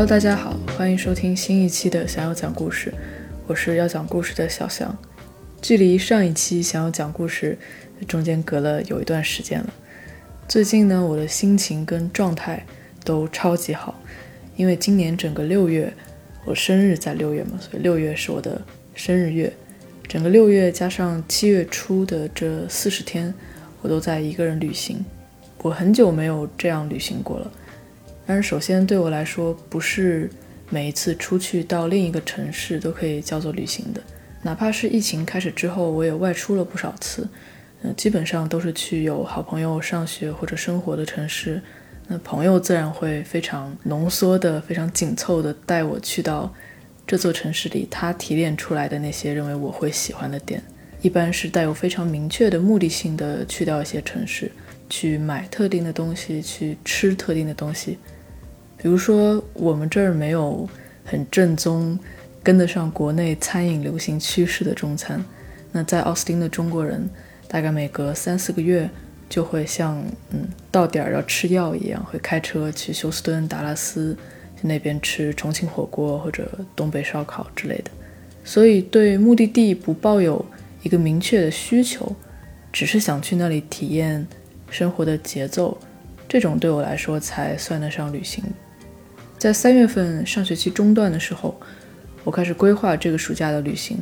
Hello，大家好，欢迎收听新一期的想要讲故事，我是要讲故事的小翔。距离上一期想要讲故事中间隔了有一段时间了。最近呢，我的心情跟状态都超级好，因为今年整个六月，我生日在六月嘛，所以六月是我的生日月。整个六月加上七月初的这四十天，我都在一个人旅行。我很久没有这样旅行过了。但是首先对我来说，不是每一次出去到另一个城市都可以叫做旅行的。哪怕是疫情开始之后，我也外出了不少次。嗯，基本上都是去有好朋友上学或者生活的城市。那朋友自然会非常浓缩的、非常紧凑的带我去到。这座城市里，他提炼出来的那些认为我会喜欢的点，一般是带有非常明确的目的性的去掉一些城市，去买特定的东西，去吃特定的东西。比如说，我们这儿没有很正宗、跟得上国内餐饮流行趋势的中餐。那在奥斯汀的中国人，大概每隔三四个月就会像嗯到点儿要吃药一样，会开车去休斯敦、达拉斯去。那边吃重庆火锅或者东北烧烤之类的，所以对目的地不抱有一个明确的需求，只是想去那里体验生活的节奏，这种对我来说才算得上旅行。在三月份上学期中段的时候，我开始规划这个暑假的旅行，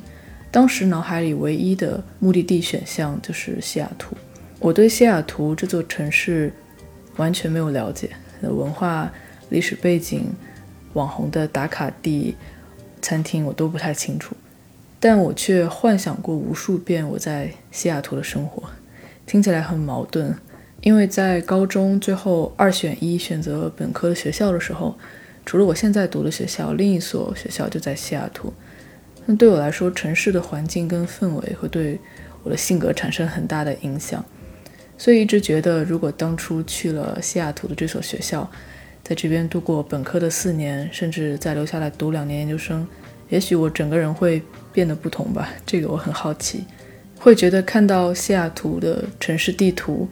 当时脑海里唯一的目的地选项就是西雅图。我对西雅图这座城市完全没有了解，文化、历史背景。网红的打卡地、餐厅我都不太清楚，但我却幻想过无数遍我在西雅图的生活，听起来很矛盾。因为在高中最后二选一选择本科的学校的时候，除了我现在读的学校，另一所学校就在西雅图。那对我来说，城市的环境跟氛围会对我的性格产生很大的影响，所以一直觉得，如果当初去了西雅图的这所学校，在这边度过本科的四年，甚至再留下来读两年研究生，也许我整个人会变得不同吧。这个我很好奇，会觉得看到西雅图的城市地图，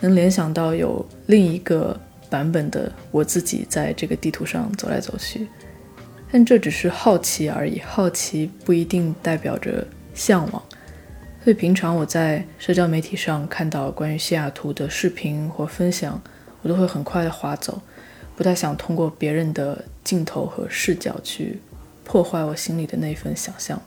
能联想到有另一个版本的我自己在这个地图上走来走去。但这只是好奇而已，好奇不一定代表着向往。所以平常我在社交媒体上看到关于西雅图的视频或分享，我都会很快的划走。不太想通过别人的镜头和视角去破坏我心里的那份想象。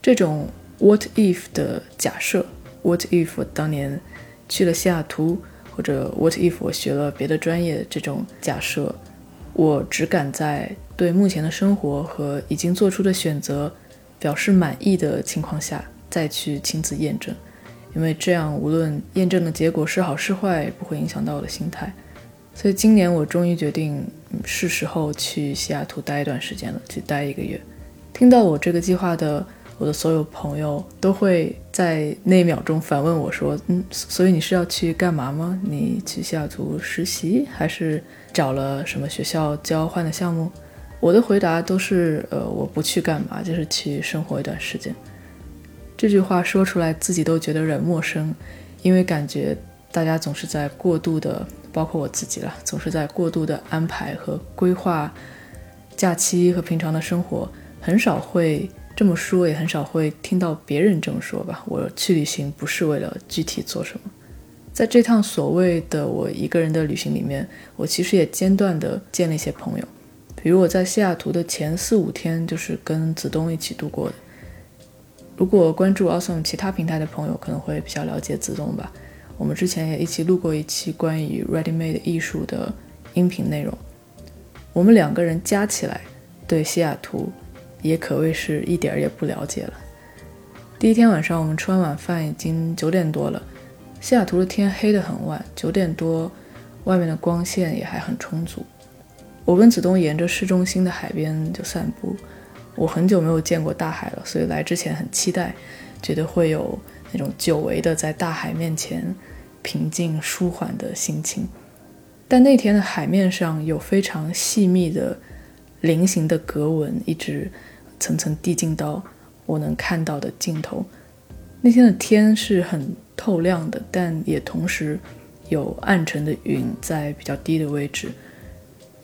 这种 “what if” 的假设，“what if” 当年去了西雅图，或者 “what if” 我学了别的专业，这种假设，我只敢在对目前的生活和已经做出的选择表示满意的情况下再去亲自验证，因为这样无论验证的结果是好是坏，不会影响到我的心态。所以今年我终于决定是时候去西雅图待一段时间了，去待一个月。听到我这个计划的，我的所有朋友都会在那一秒钟反问我说：“嗯，所以你是要去干嘛吗？你去西雅图实习，还是找了什么学校交换的项目？”我的回答都是：“呃，我不去干嘛，就是去生活一段时间。”这句话说出来自己都觉得有点陌生，因为感觉大家总是在过度的。包括我自己了，总是在过度的安排和规划假期和平常的生活，很少会这么说，也很少会听到别人这么说吧。我去旅行不是为了具体做什么，在这趟所谓的我一个人的旅行里面，我其实也间断的见了一些朋友，比如我在西雅图的前四五天就是跟子东一起度过的。如果关注 Awesome 其他平台的朋友，可能会比较了解子东吧。我们之前也一起录过一期关于 ready-made 艺术的音频内容。我们两个人加起来对西雅图也可谓是一点儿也不了解了。第一天晚上，我们吃完晚饭已经九点多了。西雅图的天黑得很晚，九点多，外面的光线也还很充足。我跟子东沿着市中心的海边就散步。我很久没有见过大海了，所以来之前很期待，觉得会有那种久违的在大海面前。平静舒缓的心情，但那天的海面上有非常细密的菱形的格纹，一直层层递进到我能看到的尽头。那天的天是很透亮的，但也同时有暗沉的云在比较低的位置，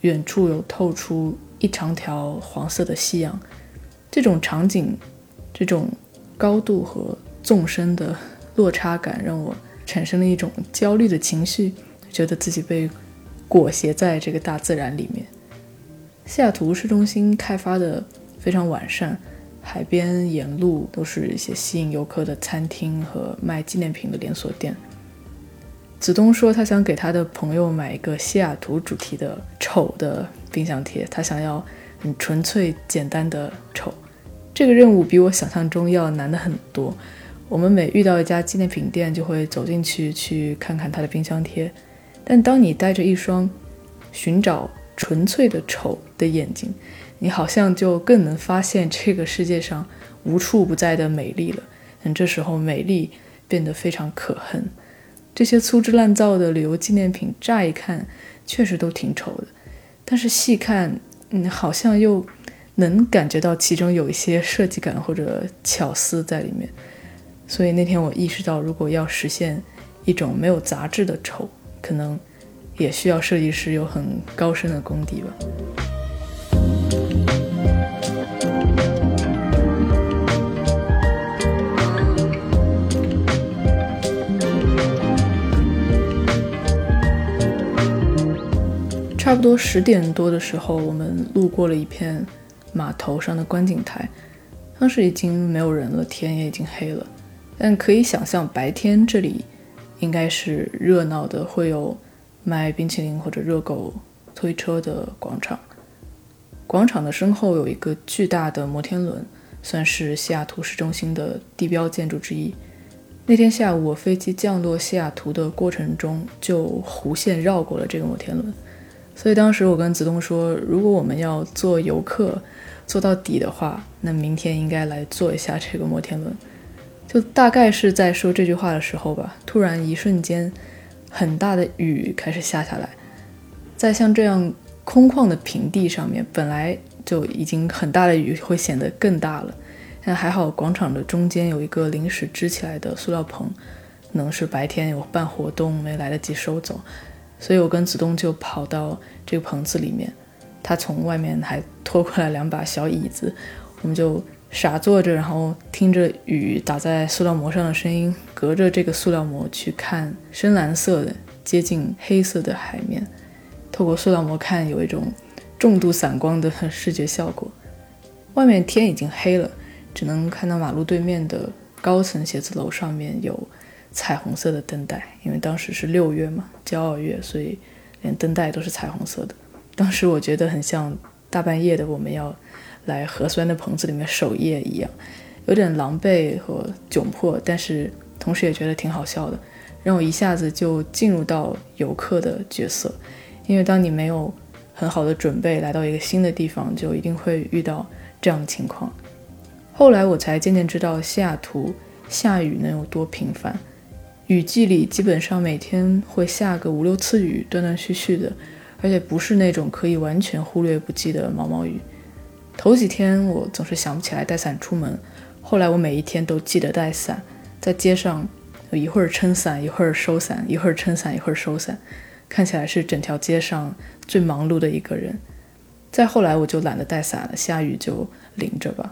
远处有透出一长条黄色的夕阳。这种场景，这种高度和纵深的落差感，让我产生了一种焦虑的情绪，觉得自己被裹挟在这个大自然里面。西雅图市中心开发的非常完善，海边沿路都是一些吸引游客的餐厅和卖纪念品的连锁店。子东说，他想给他的朋友买一个西雅图主题的丑的冰箱贴，他想要很纯粹简单的丑。这个任务比我想象中要难的很多。我们每遇到一家纪念品店，就会走进去去看看他的冰箱贴。但当你带着一双寻找纯粹的丑的眼睛，你好像就更能发现这个世界上无处不在的美丽了。嗯这时候，美丽变得非常可恨。这些粗制滥造的旅游纪念品，乍一看确实都挺丑的，但是细看，嗯，好像又能感觉到其中有一些设计感或者巧思在里面。所以那天我意识到，如果要实现一种没有杂质的丑，可能也需要设计师有很高深的功底吧。差不多十点多的时候，我们路过了一片码头上的观景台。当时已经没有人了，天也已经黑了。但可以想象，白天这里应该是热闹的，会有卖冰淇淋或者热狗推车的广场。广场的身后有一个巨大的摩天轮，算是西雅图市中心的地标建筑之一。那天下午，我飞机降落西雅图的过程中，就弧线绕过了这个摩天轮。所以当时我跟子东说，如果我们要做游客做到底的话，那明天应该来做一下这个摩天轮。就大概是在说这句话的时候吧，突然一瞬间，很大的雨开始下下来，在像这样空旷的平地上面，本来就已经很大的雨会显得更大了。但还好广场的中间有一个临时支起来的塑料棚，可能是白天有办活动没来得及收走。所以我跟子东就跑到这个棚子里面，他从外面还拖过来两把小椅子，我们就傻坐着，然后听着雨打在塑料膜上的声音，隔着这个塑料膜去看深蓝色的接近黑色的海面，透过塑料膜看有一种重度散光的视觉效果。外面天已经黑了，只能看到马路对面的高层写字楼上面有。彩虹色的灯带，因为当时是六月嘛，骄傲月，所以连灯带都是彩虹色的。当时我觉得很像大半夜的我们要来核酸的棚子里面守夜一样，有点狼狈和窘迫，但是同时也觉得挺好笑的，让我一下子就进入到游客的角色。因为当你没有很好的准备来到一个新的地方，就一定会遇到这样的情况。后来我才渐渐知道西雅图下雨能有多频繁。雨季里基本上每天会下个五六次雨，断断续续的，而且不是那种可以完全忽略不计的毛毛雨。头几天我总是想不起来带伞出门，后来我每一天都记得带伞，在街上一会儿撑伞，一会儿收伞，一会儿撑伞，一会儿收伞，看起来是整条街上最忙碌的一个人。再后来我就懒得带伞了，下雨就淋着吧。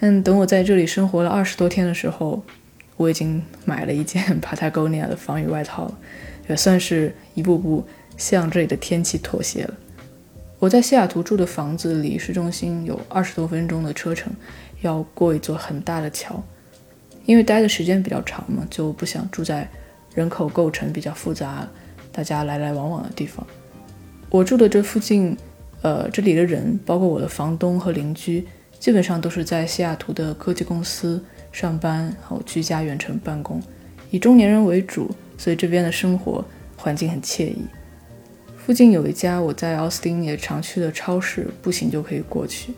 但等我在这里生活了二十多天的时候。我已经买了一件 Patagonia 的防雨外套了，也算是一步步向这里的天气妥协了。我在西雅图住的房子离市中心有二十多分钟的车程，要过一座很大的桥。因为待的时间比较长嘛，就不想住在人口构成比较复杂、大家来来往往的地方。我住的这附近，呃，这里的人，包括我的房东和邻居，基本上都是在西雅图的科技公司。上班然后居家远程办公，以中年人为主，所以这边的生活环境很惬意。附近有一家我在奥斯汀也常去的超市，步行就可以过去。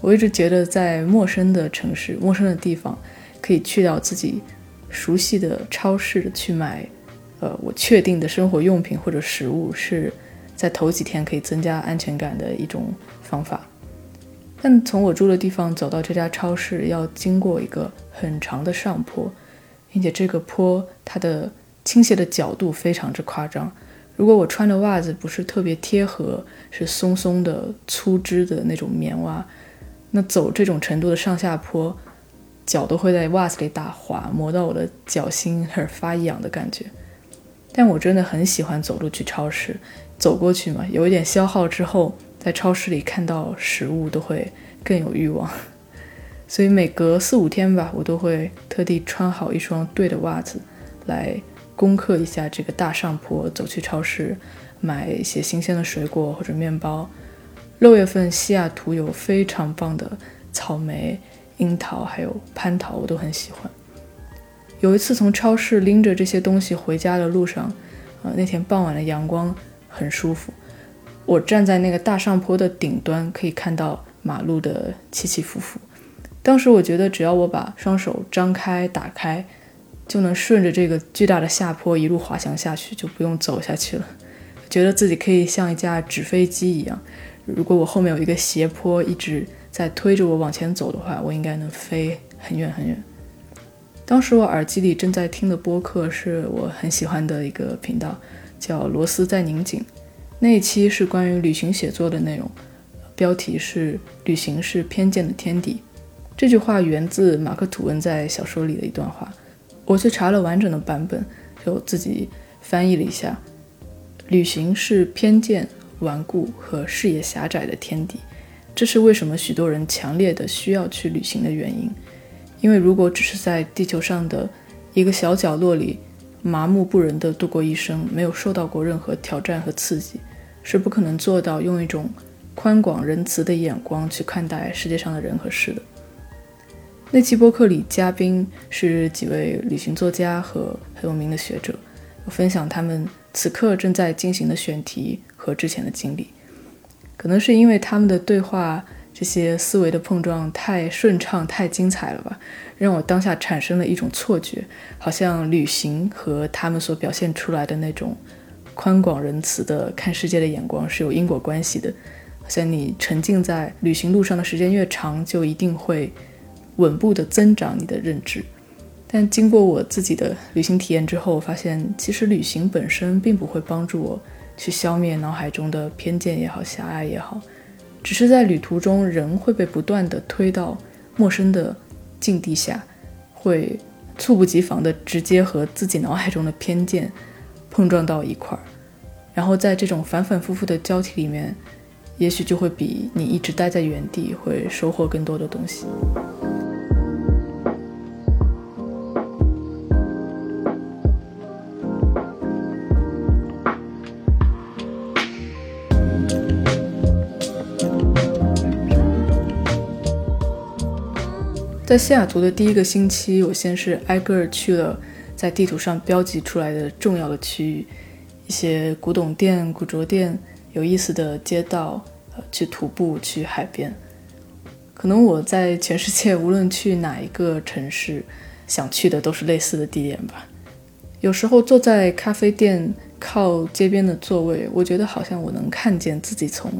我一直觉得在陌生的城市、陌生的地方，可以去到自己熟悉的超市去买，呃，我确定的生活用品或者食物，是在头几天可以增加安全感的一种方法。但从我住的地方走到这家超市，要经过一个很长的上坡，并且这个坡它的倾斜的角度非常之夸张。如果我穿的袜子不是特别贴合，是松松的、粗织的那种棉袜，那走这种程度的上下坡，脚都会在袜子里打滑，磨到我的脚心，而发痒的感觉。但我真的很喜欢走路去超市，走过去嘛，有一点消耗之后，在超市里看到食物都会更有欲望。所以每隔四五天吧，我都会特地穿好一双对的袜子，来攻克一下这个大上坡，走去超市买一些新鲜的水果或者面包。六月份西雅图有非常棒的草莓、樱桃还有蟠桃，我都很喜欢。有一次从超市拎着这些东西回家的路上，呃，那天傍晚的阳光很舒服。我站在那个大上坡的顶端，可以看到马路的起起伏伏。当时我觉得，只要我把双手张开、打开，就能顺着这个巨大的下坡一路滑翔下去，就不用走下去了。觉得自己可以像一架纸飞机一样。如果我后面有一个斜坡一直在推着我往前走的话，我应该能飞很远很远。当时我耳机里正在听的播客是我很喜欢的一个频道，叫“螺丝在拧紧”。那一期是关于旅行写作的内容，标题是“旅行是偏见的天敌”。这句话源自马克·吐温在小说里的一段话。我去查了完整的版本，就自己翻译了一下：“旅行是偏见、顽固和视野狭窄的天敌。”这是为什么许多人强烈的需要去旅行的原因。因为如果只是在地球上的一个小角落里麻木不仁地度过一生，没有受到过任何挑战和刺激，是不可能做到用一种宽广仁慈的眼光去看待世界上的人和事的。那期播客里，嘉宾是几位旅行作家和很有名的学者，分享他们此刻正在进行的选题和之前的经历。可能是因为他们的对话。这些思维的碰撞太顺畅、太精彩了吧，让我当下产生了一种错觉，好像旅行和他们所表现出来的那种宽广仁慈的看世界的眼光是有因果关系的。好像你沉浸在旅行路上的时间越长，就一定会稳步的增长你的认知。但经过我自己的旅行体验之后，我发现其实旅行本身并不会帮助我去消灭脑海中的偏见也好、狭隘也好。只是在旅途中，人会被不断的推到陌生的境地下，会猝不及防的直接和自己脑海中的偏见碰撞到一块儿，然后在这种反反复复的交替里面，也许就会比你一直待在原地会收获更多的东西。在西雅图的第一个星期，我先是挨个去了在地图上标记出来的重要的区域，一些古董店、古着店、有意思的街道，呃，去徒步，去海边。可能我在全世界无论去哪一个城市，想去的都是类似的地点吧。有时候坐在咖啡店靠街边的座位，我觉得好像我能看见自己从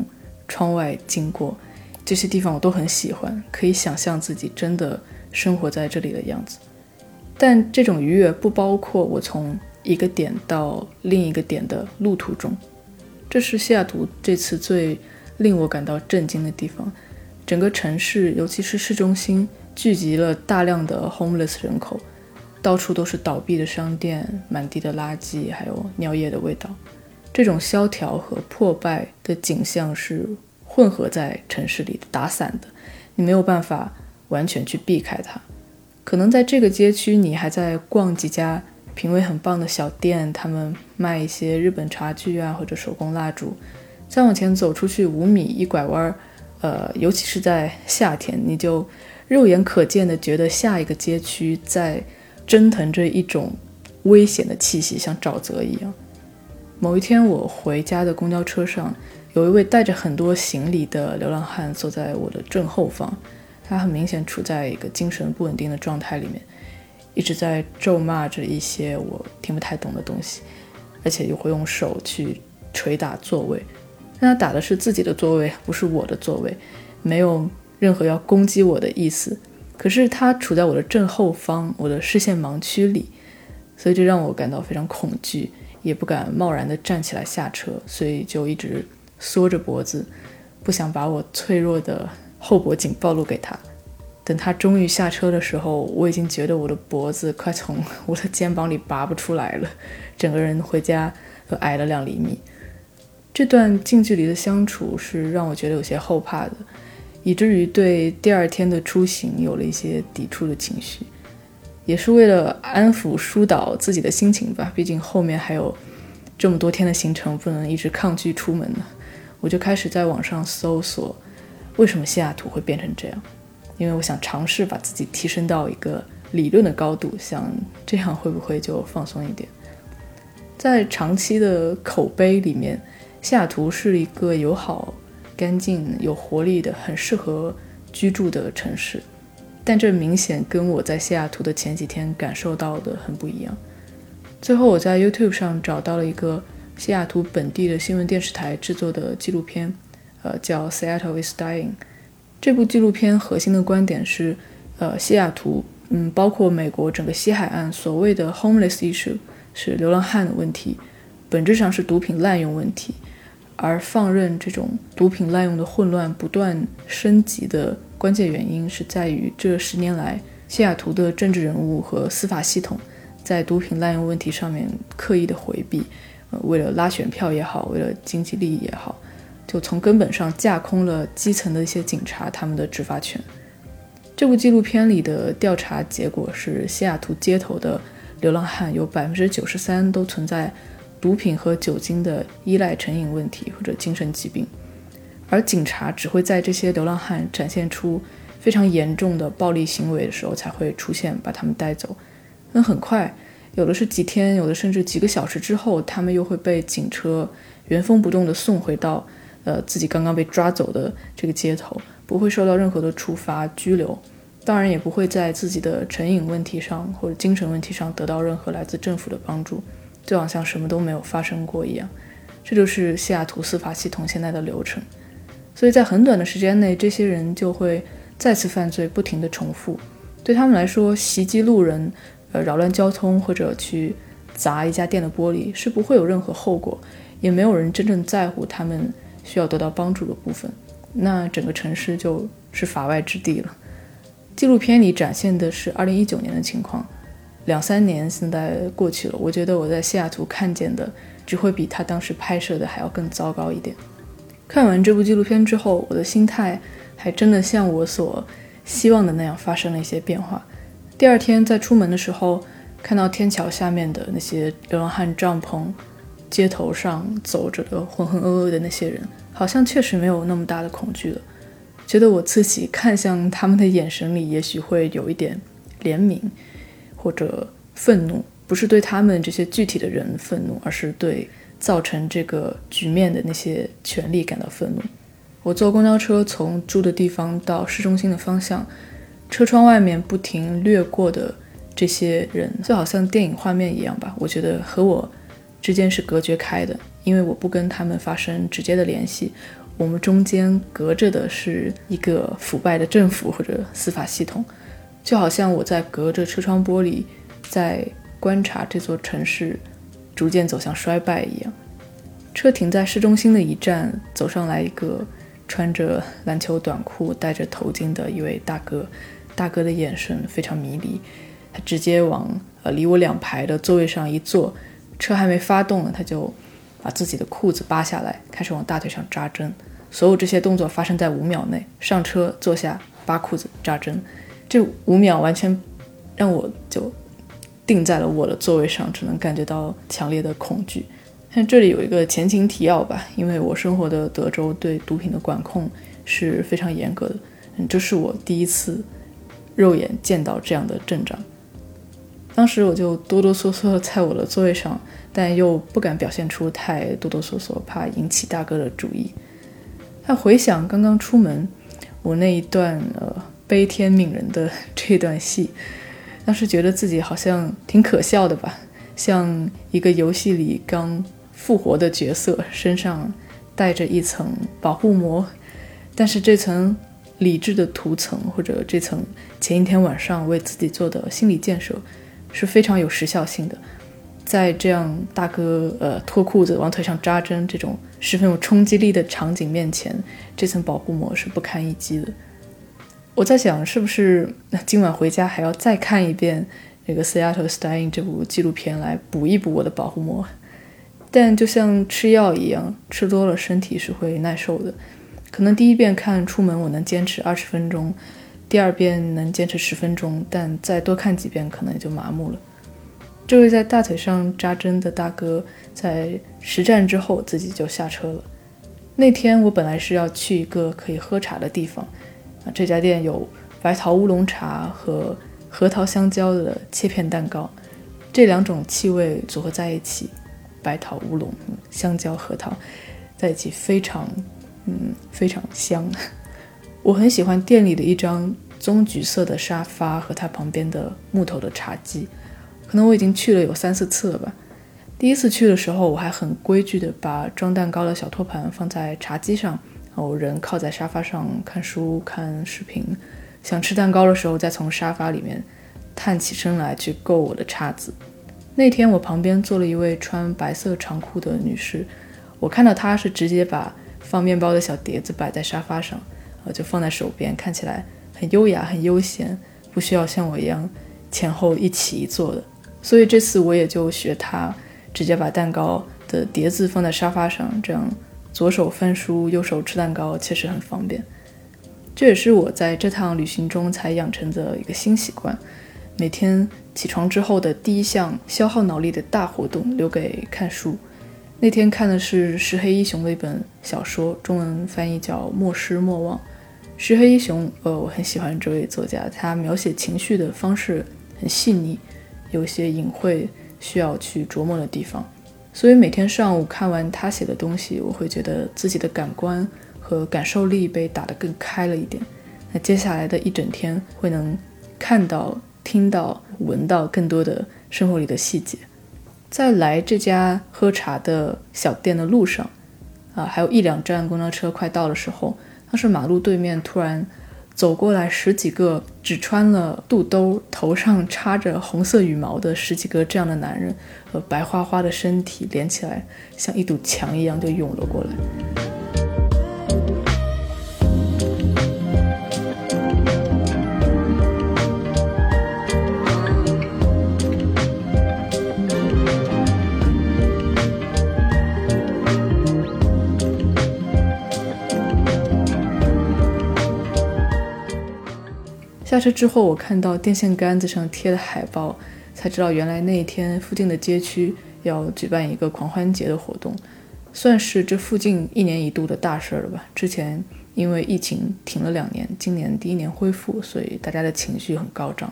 窗外经过。这些地方我都很喜欢，可以想象自己真的生活在这里的样子。但这种愉悦不包括我从一个点到另一个点的路途中。这是西雅图这次最令我感到震惊的地方。整个城市，尤其是市中心，聚集了大量的 homeless 人口，到处都是倒闭的商店，满地的垃圾，还有尿液的味道。这种萧条和破败的景象是。混合在城市里打散的，你没有办法完全去避开它。可能在这个街区，你还在逛几家品味很棒的小店，他们卖一些日本茶具啊，或者手工蜡烛。再往前走出去五米，一拐弯儿，呃，尤其是在夏天，你就肉眼可见的觉得下一个街区在蒸腾着一种危险的气息，像沼泽一样。某一天，我回家的公交车上。有一位带着很多行李的流浪汉坐在我的正后方，他很明显处在一个精神不稳定的状态里面，一直在咒骂着一些我听不太懂的东西，而且又会用手去捶打座位。但他打的是自己的座位，不是我的座位，没有任何要攻击我的意思。可是他处在我的正后方，我的视线盲区里，所以这让我感到非常恐惧，也不敢贸然的站起来下车，所以就一直缩着脖子，不想把我脆弱的后脖颈暴露给他。等他终于下车的时候，我已经觉得我的脖子快从 我的肩膀里拔不出来了，整个人回家都矮了两厘米。这段近距离的相处是让我觉得有些后怕的，以至于对第二天的出行有了一些抵触的情绪。也是为了安抚疏导自己的心情吧，毕竟后面还有这么多天的行程，不能一直抗拒出门呢。我就开始在网上搜索，为什么西雅图会变成这样？因为我想尝试把自己提升到一个理论的高度，想这样会不会就放松一点？在长期的口碑里面，西雅图是一个友好、干净、有活力的、很适合居住的城市。但这明显跟我在西雅图的前几天感受到的很不一样。最后，我在 YouTube 上找到了一个西雅图本地的新闻电视台制作的纪录片，呃，叫《Seattle is Dying》。这部纪录片核心的观点是，呃，西雅图，嗯，包括美国整个西海岸，所谓的 homeless issue 是流浪汉的问题，本质上是毒品滥用问题，而放任这种毒品滥用的混乱不断升级的。关键原因是在于这十年来，西雅图的政治人物和司法系统在毒品滥用问题上面刻意的回避，为了拉选票也好，为了经济利益也好，就从根本上架空了基层的一些警察他们的执法权。这部纪录片里的调查结果是，西雅图街头的流浪汉有百分之九十三都存在毒品和酒精的依赖成瘾问题或者精神疾病。而警察只会在这些流浪汉展现出非常严重的暴力行为的时候才会出现，把他们带走。那很快，有的是几天，有的甚至几个小时之后，他们又会被警车原封不动地送回到呃自己刚刚被抓走的这个街头，不会受到任何的处罚、拘留，当然也不会在自己的成瘾问题上或者精神问题上得到任何来自政府的帮助，就好像什么都没有发生过一样。这就是西雅图司法系统现在的流程。所以在很短的时间内，这些人就会再次犯罪，不停地重复。对他们来说，袭击路人、呃扰乱交通或者去砸一家店的玻璃是不会有任何后果，也没有人真正在乎他们需要得到帮助的部分。那整个城市就是法外之地了。纪录片里展现的是2019年的情况，两三年现在过去了，我觉得我在西雅图看见的只会比他当时拍摄的还要更糟糕一点。看完这部纪录片之后，我的心态还真的像我所希望的那样发生了一些变化。第二天在出门的时候，看到天桥下面的那些流浪汉帐篷，街头上走着的浑浑噩噩的那些人，好像确实没有那么大的恐惧了。觉得我自己看向他们的眼神里，也许会有一点怜悯或者愤怒，不是对他们这些具体的人愤怒，而是对。造成这个局面的那些权力感到愤怒。我坐公交车从住的地方到市中心的方向，车窗外面不停掠过的这些人，就好像电影画面一样吧。我觉得和我之间是隔绝开的，因为我不跟他们发生直接的联系。我们中间隔着的是一个腐败的政府或者司法系统，就好像我在隔着车窗玻璃在观察这座城市。逐渐走向衰败一样。车停在市中心的一站，走上来一个穿着篮球短裤、戴着头巾的一位大哥。大哥的眼神非常迷离，他直接往呃离我两排的座位上一坐。车还没发动呢，他就把自己的裤子扒下来，开始往大腿上扎针。所有这些动作发生在五秒内：上车、坐下、扒裤子、扎针。这五秒完全让我就。定在了我的座位上，只能感觉到强烈的恐惧。像这里有一个前情提要吧，因为我生活的德州对毒品的管控是非常严格的。嗯，这是我第一次肉眼见到这样的阵仗。当时我就哆哆嗦嗦在我的座位上，但又不敢表现出太哆哆嗦嗦，怕引起大哥的注意。他回想刚刚出门，我那一段呃悲天悯人的这段戏。当时觉得自己好像挺可笑的吧，像一个游戏里刚复活的角色，身上带着一层保护膜，但是这层理智的涂层或者这层前一天晚上为自己做的心理建设是非常有时效性的。在这样大哥呃脱裤子往腿上扎针这种十分有冲击力的场景面前，这层保护膜是不堪一击的。我在想，是不是今晚回家还要再看一遍那个《Seattle Staying》这部纪录片来补一补我的保护膜？但就像吃药一样，吃多了身体是会耐受的。可能第一遍看出门我能坚持二十分钟，第二遍能坚持十分钟，但再多看几遍可能也就麻木了。这位在大腿上扎针的大哥，在实战之后自己就下车了。那天我本来是要去一个可以喝茶的地方，啊，这家店有白桃乌龙茶和核桃香蕉的切片蛋糕，这两种气味组合在一起，白桃乌龙、香蕉、核桃在一起非常，嗯，非常香。我很喜欢店里的一张棕橘色的沙发和它旁边的木头的茶几。可能我已经去了有三四次了吧。第一次去的时候，我还很规矩的把装蛋糕的小托盘放在茶几上，然后人靠在沙发上看书、看视频。想吃蛋糕的时候，再从沙发里面探起身来去够我的叉子。那天我旁边坐了一位穿白色长裤的女士，我看到她是直接把放面包的小碟子摆在沙发上，呃，就放在手边，看起来很优雅、很悠闲，不需要像我一样前后一起一坐的。所以这次我也就学他，直接把蛋糕的碟子放在沙发上，这样左手翻书，右手吃蛋糕，确实很方便。这也是我在这趟旅行中才养成的一个新习惯：每天起床之后的第一项消耗脑力的大活动，留给看书。那天看的是石黑一雄的一本小说，中文翻译叫《莫失莫忘》。石黑一雄，呃，我很喜欢这位作家，他描写情绪的方式很细腻。有些隐晦需要去琢磨的地方，所以每天上午看完他写的东西，我会觉得自己的感官和感受力被打得更开了一点。那接下来的一整天会能看到、听到、闻到更多的生活里的细节。在来这家喝茶的小店的路上，啊，还有一两站公交车快到的时候，当时马路对面突然。走过来十几个只穿了肚兜、头上插着红色羽毛的十几个这样的男人，和白花花的身体连起来，像一堵墙一样就涌了过来。下车之后，我看到电线杆子上贴的海报，才知道原来那一天附近的街区要举办一个狂欢节的活动，算是这附近一年一度的大事儿了吧。之前因为疫情停了两年，今年第一年恢复，所以大家的情绪很高涨。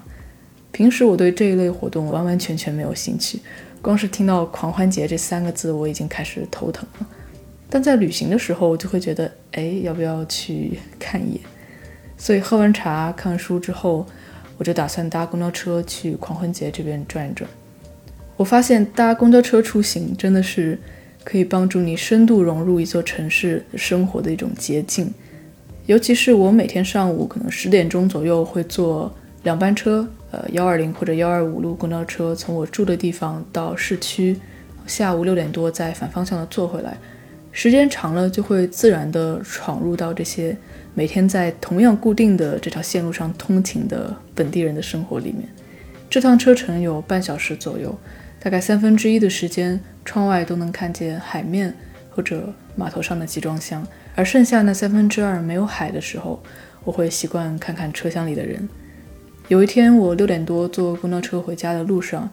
平时我对这一类活动完完全全没有兴趣，光是听到“狂欢节”这三个字，我已经开始头疼了。但在旅行的时候，我就会觉得，哎，要不要去看一眼？所以喝完茶、看完书之后，我就打算搭公交车去狂欢节这边转一转。我发现搭公交车出行真的是可以帮助你深度融入一座城市生活的一种捷径。尤其是我每天上午可能十点钟左右会坐两班车，呃，幺二零或者幺二五路公交车从我住的地方到市区，下午六点多再反方向的坐回来。时间长了，就会自然地闯入到这些每天在同样固定的这条线路上通勤的本地人的生活里面。这趟车程有半小时左右，大概三分之一的时间，窗外都能看见海面或者码头上的集装箱，而剩下那三分之二没有海的时候，我会习惯看看车厢里的人。有一天，我六点多坐公交车回家的路上，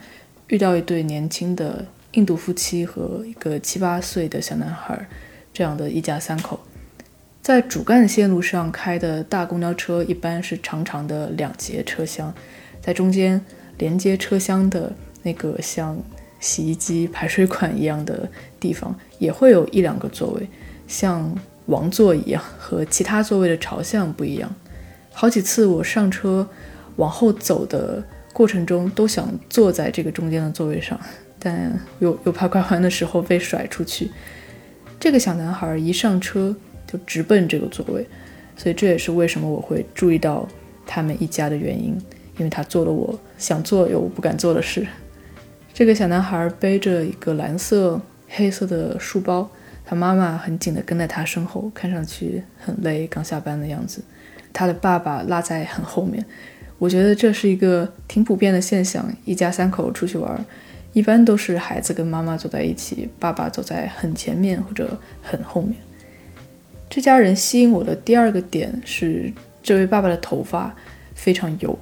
遇到一对年轻的。印度夫妻和一个七八岁的小男孩，这样的一家三口，在主干线路上开的大公交车一般是长长的两节车厢，在中间连接车厢的那个像洗衣机排水管一样的地方，也会有一两个座位，像王座一样，和其他座位的朝向不一样。好几次我上车往后走的过程中，都想坐在这个中间的座位上。但又又怕拐弯的时候被甩出去。这个小男孩一上车就直奔这个座位，所以这也是为什么我会注意到他们一家的原因，因为他做了我想做又不敢做的事。这个小男孩背着一个蓝色、黑色的书包，他妈妈很紧地跟在他身后，看上去很累，刚下班的样子。他的爸爸落在很后面。我觉得这是一个挺普遍的现象，一家三口出去玩，一般都是孩子跟妈妈走在一起，爸爸走在很前面或者很后面。这家人吸引我的第二个点是，这位爸爸的头发非常油，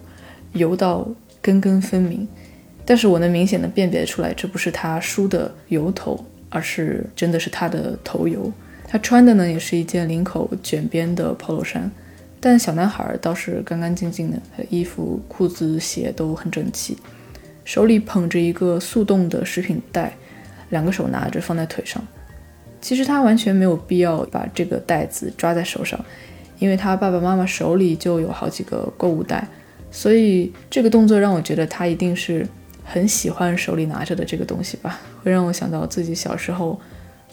油到根根分明，但是我能明显的辨别出来，这不是他梳的油头，而是真的是他的头油。他穿的呢，也是一件领口卷边的 polo 衫。但小男孩倒是干干净净的，衣服、裤子、鞋都很整齐，手里捧着一个速冻的食品袋，两个手拿着放在腿上。其实他完全没有必要把这个袋子抓在手上，因为他爸爸妈妈手里就有好几个购物袋，所以这个动作让我觉得他一定是很喜欢手里拿着的这个东西吧，会让我想到自己小时候。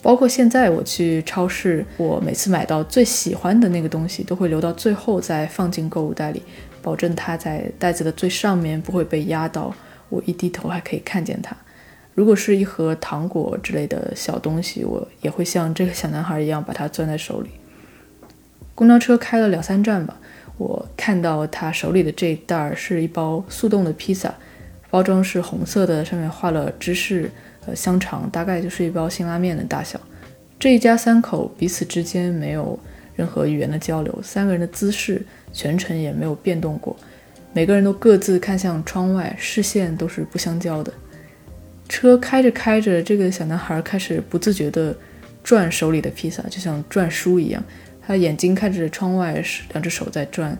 包括现在我去超市，我每次买到最喜欢的那个东西，都会留到最后再放进购物袋里，保证它在袋子的最上面不会被压到，我一低头还可以看见它。如果是一盒糖果之类的小东西，我也会像这个小男孩一样把它攥在手里。公交车开了两三站吧，我看到他手里的这一袋是一包速冻的披萨，包装是红色的，上面画了芝士。呃，香肠大概就是一包辛拉面的大小。这一家三口彼此之间没有任何语言的交流，三个人的姿势全程也没有变动过，每个人都各自看向窗外，视线都是不相交的。车开着开着，这个小男孩开始不自觉地转手里的披萨，就像转书一样。他眼睛看着窗外，两只手在转。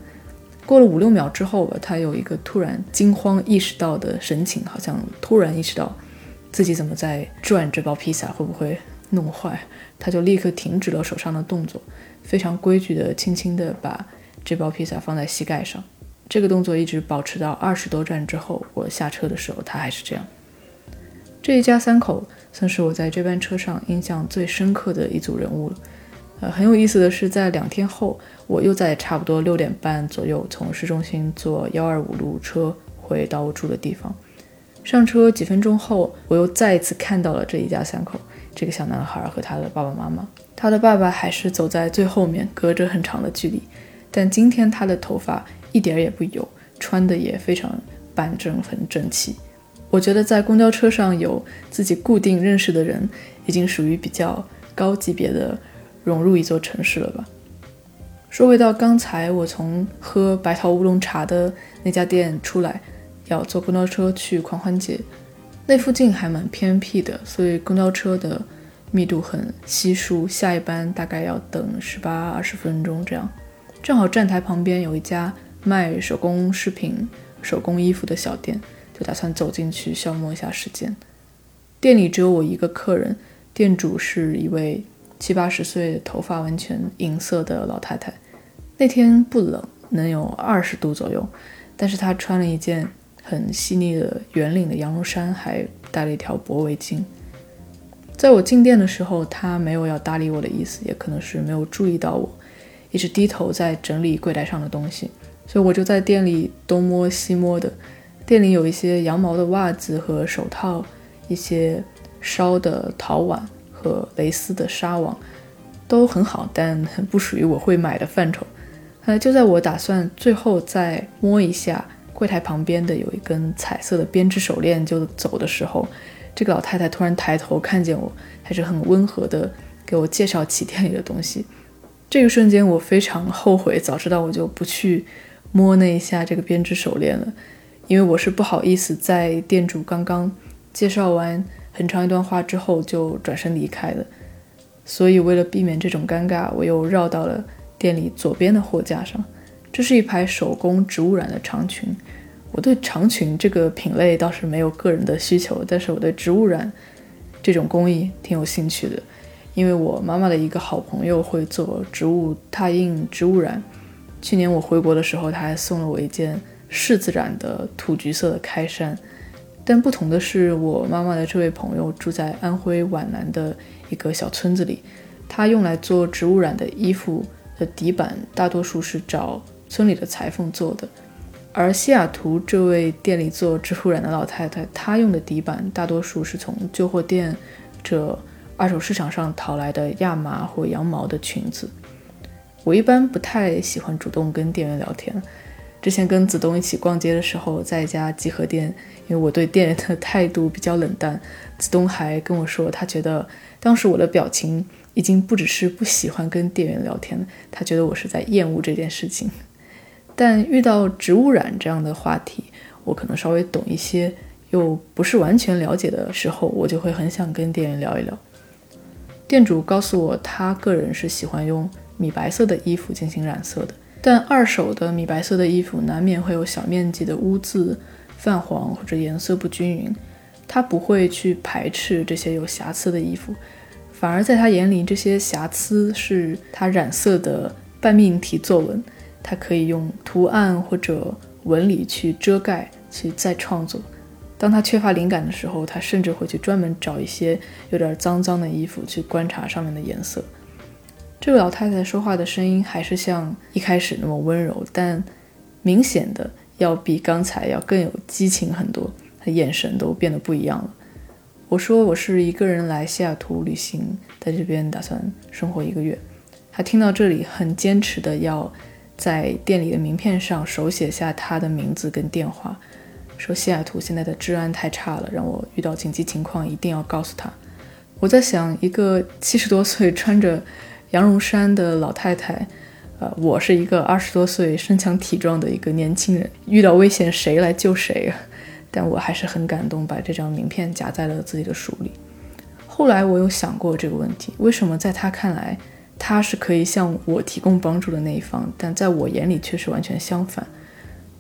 过了五六秒之后吧，他有一个突然惊慌意识到的神情，好像突然意识到。自己怎么在转这包披萨会不会弄坏？他就立刻停止了手上的动作，非常规矩地轻轻地把这包披萨放在膝盖上。这个动作一直保持到二十多站之后，我下车的时候他还是这样。这一家三口算是我在这班车上印象最深刻的一组人物了。呃，很有意思的是，在两天后，我又在差不多六点半左右从市中心坐幺二五路车回到我住的地方。上车几分钟后，我又再一次看到了这一家三口，这个小男孩和他的爸爸妈妈。他的爸爸还是走在最后面，隔着很长的距离。但今天他的头发一点也不油，穿的也非常板正，很整齐。我觉得在公交车上有自己固定认识的人，已经属于比较高级别的融入一座城市了吧。说回到刚才我从喝白桃乌龙茶的那家店出来。要坐公交车去狂欢节，那附近还蛮偏僻的，所以公交车的密度很稀疏，下一班大概要等十八二十分钟这样。正好站台旁边有一家卖手工饰品、手工衣服的小店，就打算走进去消磨一下时间。店里只有我一个客人，店主是一位七八十岁、头发完全银色的老太太。那天不冷，能有二十度左右，但是她穿了一件。很细腻的圆领的羊绒衫，还戴了一条薄围巾。在我进店的时候，她没有要搭理我的意思，也可能是没有注意到我，一直低头在整理柜台上的东西。所以我就在店里东摸西摸的。店里有一些羊毛的袜子和手套，一些烧的陶碗和蕾丝的纱网，都很好，但不属于我会买的范畴。呃，就在我打算最后再摸一下。柜台旁边的有一根彩色的编织手链，就走的时候，这个老太太突然抬头看见我，还是很温和的给我介绍起店里的东西。这个瞬间，我非常后悔，早知道我就不去摸那一下这个编织手链了，因为我是不好意思在店主刚刚介绍完很长一段话之后就转身离开的。所以为了避免这种尴尬，我又绕到了店里左边的货架上。这是一排手工植物染的长裙。我对长裙这个品类倒是没有个人的需求，但是我对植物染这种工艺挺有兴趣的，因为我妈妈的一个好朋友会做植物拓印、植物染。去年我回国的时候，他还送了我一件柿子染的土橘色的开衫。但不同的是，我妈妈的这位朋友住在安徽皖南的一个小村子里，他用来做植物染的衣服的底板大多数是找。村里的裁缝做的，而西雅图这位店里做植物染的老太太，她用的底板大多数是从旧货店这二手市场上淘来的亚麻或羊毛的裙子。我一般不太喜欢主动跟店员聊天。之前跟子东一起逛街的时候，在一家集合店，因为我对店员的态度比较冷淡，子东还跟我说，他觉得当时我的表情已经不只是不喜欢跟店员聊天了，他觉得我是在厌恶这件事情。但遇到植物染这样的话题，我可能稍微懂一些，又不是完全了解的时候，我就会很想跟店员聊一聊。店主告诉我，他个人是喜欢用米白色的衣服进行染色的，但二手的米白色的衣服难免会有小面积的污渍、泛黄或者颜色不均匀，他不会去排斥这些有瑕疵的衣服，反而在他眼里，这些瑕疵是他染色的半命题作文。他可以用图案或者纹理去遮盖，去再创作。当他缺乏灵感的时候，他甚至会去专门找一些有点脏脏的衣服去观察上面的颜色。这个老太太说话的声音还是像一开始那么温柔，但明显的要比刚才要更有激情很多。她眼神都变得不一样了。我说我是一个人来西雅图旅行，在这边打算生活一个月。她听到这里，很坚持的要。在店里的名片上手写下她的名字跟电话，说西雅图现在的治安太差了，让我遇到紧急情况一定要告诉她。我在想，一个七十多岁穿着羊绒衫的老太太，呃，我是一个二十多岁身强体壮的一个年轻人，遇到危险谁来救谁啊？但我还是很感动，把这张名片夹在了自己的书里。后来我有想过这个问题，为什么在他看来？他是可以向我提供帮助的那一方，但在我眼里却是完全相反。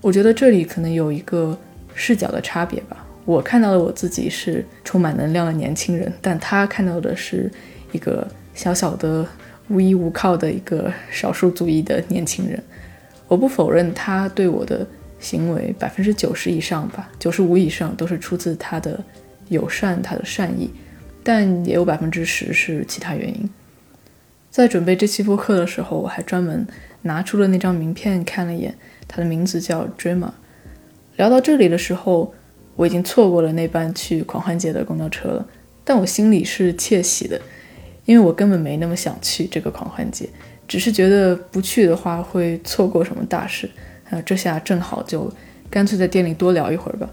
我觉得这里可能有一个视角的差别吧。我看到了我自己是充满能量的年轻人，但他看到的是一个小小的无依无靠的一个少数族裔的年轻人。我不否认他对我的行为百分之九十以上吧，九十五以上都是出自他的友善、他的善意，但也有百分之十是其他原因。在准备这期播客的时候，我还专门拿出了那张名片看了一眼，他的名字叫 Dreamer。聊到这里的时候，我已经错过了那班去狂欢节的公交车了，但我心里是窃喜的，因为我根本没那么想去这个狂欢节，只是觉得不去的话会错过什么大事。呃，这下正好就干脆在店里多聊一会儿吧。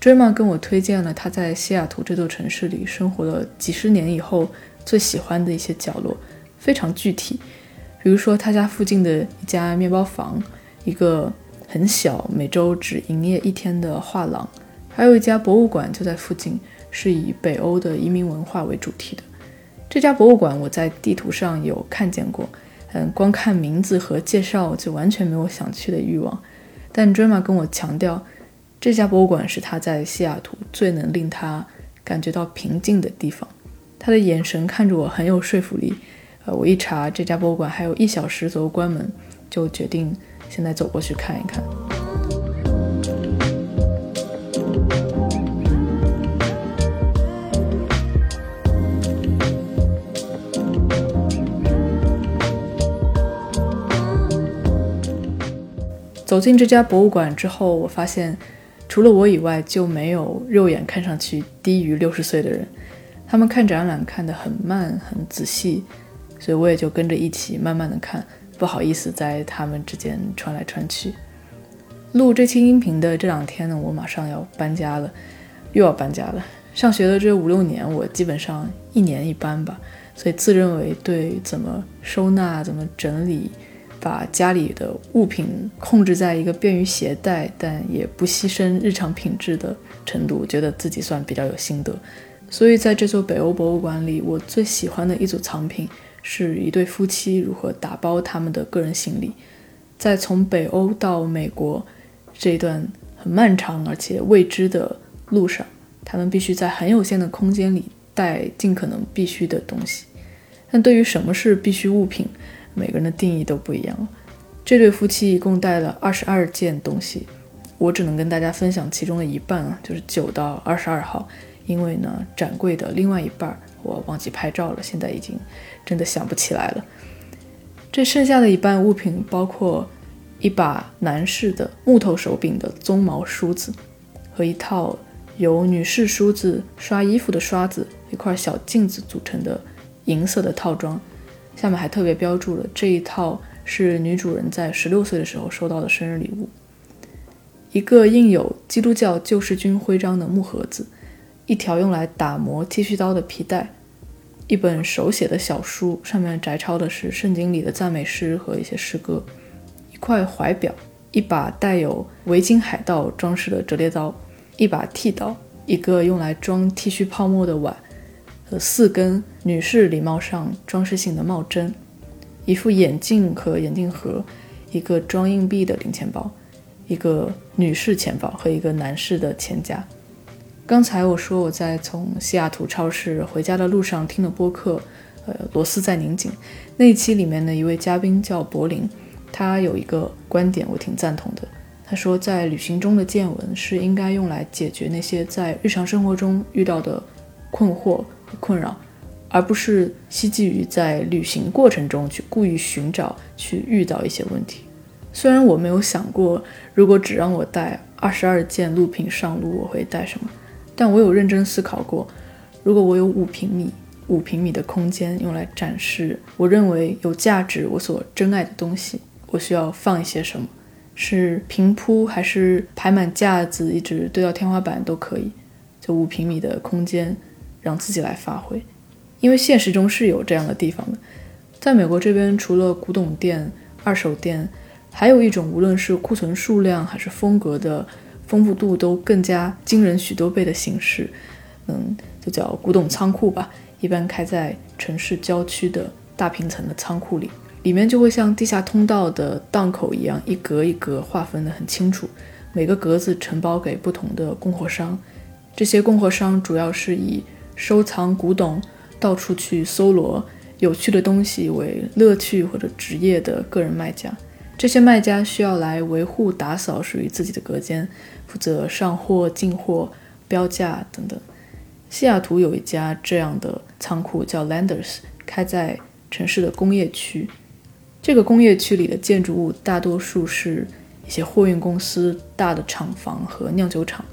追梦跟我推荐了他在西雅图这座城市里生活了几十年以后最喜欢的一些角落。非常具体，比如说他家附近的一家面包房，一个很小、每周只营业一天的画廊，还有一家博物馆就在附近，是以北欧的移民文化为主题的。这家博物馆我在地图上有看见过，嗯，光看名字和介绍就完全没有想去的欲望。但 Drama 跟我强调，这家博物馆是他在西雅图最能令他感觉到平静的地方。他的眼神看着我很有说服力。呃，我一查这家博物馆还有一小时左右关门，就决定现在走过去看一看。走进这家博物馆之后，我发现除了我以外，就没有肉眼看上去低于六十岁的人。他们看展览看得很慢，很仔细。所以我也就跟着一起慢慢的看，不好意思在他们之间穿来穿去。录这期音频的这两天呢，我马上要搬家了，又要搬家了。上学的这五六年，我基本上一年一搬吧，所以自认为对怎么收纳、怎么整理，把家里的物品控制在一个便于携带但也不牺牲日常品质的程度，觉得自己算比较有心得。所以在这座北欧博物馆里，我最喜欢的一组藏品。是一对夫妻如何打包他们的个人行李，在从北欧到美国这一段很漫长而且未知的路上，他们必须在很有限的空间里带尽可能必须的东西。但对于什么是必需物品，每个人的定义都不一样。这对夫妻一共带了二十二件东西，我只能跟大家分享其中的一半啊，就是九到二十二号，因为呢，展柜的另外一半我忘记拍照了，现在已经。真的想不起来了。这剩下的一半物品包括一把男士的木头手柄的鬃毛梳子，和一套由女士梳子、刷衣服的刷子、一块小镜子组成的银色的套装。下面还特别标注了这一套是女主人在十六岁的时候收到的生日礼物：一个印有基督教救世军徽章的木盒子，一条用来打磨剃须刀的皮带，一本手写的小书，上面摘抄的是圣经里的赞美诗和一些诗歌。一块怀表，一把带有维京海盗装饰的折叠刀，一把剃刀，一个用来装剃须泡沫的碗，和四根女士礼帽上装饰性的帽针，一副眼镜和眼镜盒，一个装硬币的零钱包，一个女士钱包和一个男士的钱夹。刚才我说我在从西雅图超市回家的路上听的播客，呃，螺丝在拧紧。那一期里面的一位嘉宾叫柏林。他有一个观点，我挺赞同的。他说，在旅行中的见闻是应该用来解决那些在日常生活中遇到的困惑和困扰，而不是希冀于在旅行过程中去故意寻找、去遇到一些问题。虽然我没有想过，如果只让我带二十二件录屏上路，我会带什么，但我有认真思考过，如果我有五平米、五平米的空间用来展示我认为有价值、我所珍爱的东西。我需要放一些什么？是平铺还是排满架子，一直堆到天花板都可以。就五平米的空间，让自己来发挥。因为现实中是有这样的地方的。在美国这边，除了古董店、二手店，还有一种无论是库存数量还是风格的丰富度都更加惊人许多倍的形式，嗯，就叫古董仓库吧。一般开在城市郊区的大平层的仓库里。里面就会像地下通道的档口一样，一格一格划分得很清楚，每个格子承包给不同的供货商。这些供货商主要是以收藏古董、到处去搜罗有趣的东西为乐趣或者职业的个人卖家。这些卖家需要来维护、打扫属于自己的隔间，负责上货、进货、标价等等。西雅图有一家这样的仓库，叫 Landers，开在城市的工业区。这个工业区里的建筑物大多数是一些货运公司、大的厂房和酿酒厂。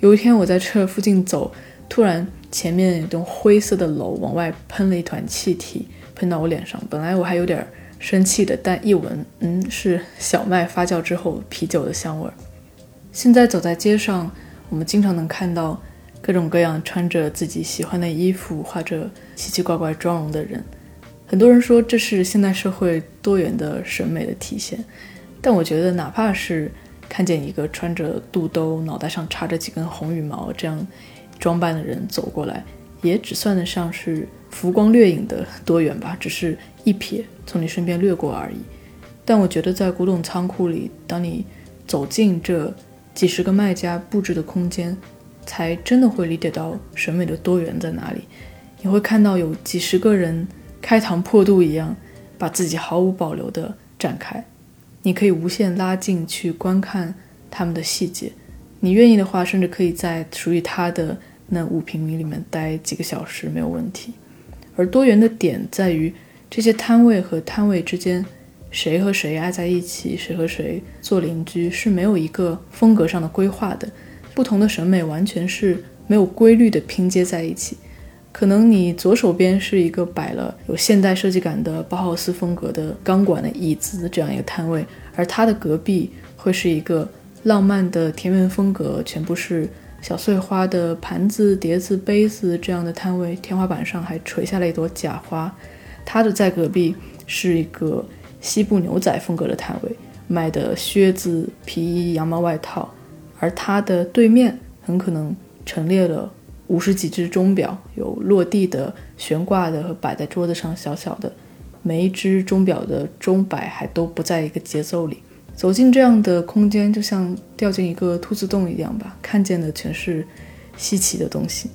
有一天我在这附近走，突然前面有栋灰色的楼往外喷了一团气体，喷到我脸上。本来我还有点生气的，但一闻，嗯，是小麦发酵之后啤酒的香味儿。现在走在街上，我们经常能看到各种各样穿着自己喜欢的衣服、画着奇奇怪怪妆容的人。很多人说这是现代社会多元的审美的体现，但我觉得哪怕是看见一个穿着肚兜、脑袋上插着几根红羽毛这样装扮的人走过来，也只算得上是浮光掠影的多元吧，只是一瞥从你身边掠过而已。但我觉得在古董仓库里，当你走进这几十个卖家布置的空间，才真的会理解到审美的多元在哪里。你会看到有几十个人。开膛破肚一样，把自己毫无保留地展开。你可以无限拉近去观看他们的细节。你愿意的话，甚至可以在属于他的那五平米里面待几个小时没有问题。而多元的点在于，这些摊位和摊位之间，谁和谁挨在一起，谁和谁做邻居，是没有一个风格上的规划的。不同的审美完全是没有规律的拼接在一起。可能你左手边是一个摆了有现代设计感的包豪斯风格的钢管的椅子这样一个摊位，而它的隔壁会是一个浪漫的田园风格，全部是小碎花的盘子、碟子、杯子这样的摊位，天花板上还垂下了一朵假花。它的在隔壁是一个西部牛仔风格的摊位，卖的靴子、皮衣、羊毛外套，而它的对面很可能陈列了。五十几只钟表，有落地的、悬挂的和摆在桌子上小小的，每一只钟表的钟摆还都不在一个节奏里。走进这样的空间，就像掉进一个兔子洞一样吧，看见的全是稀奇的东西。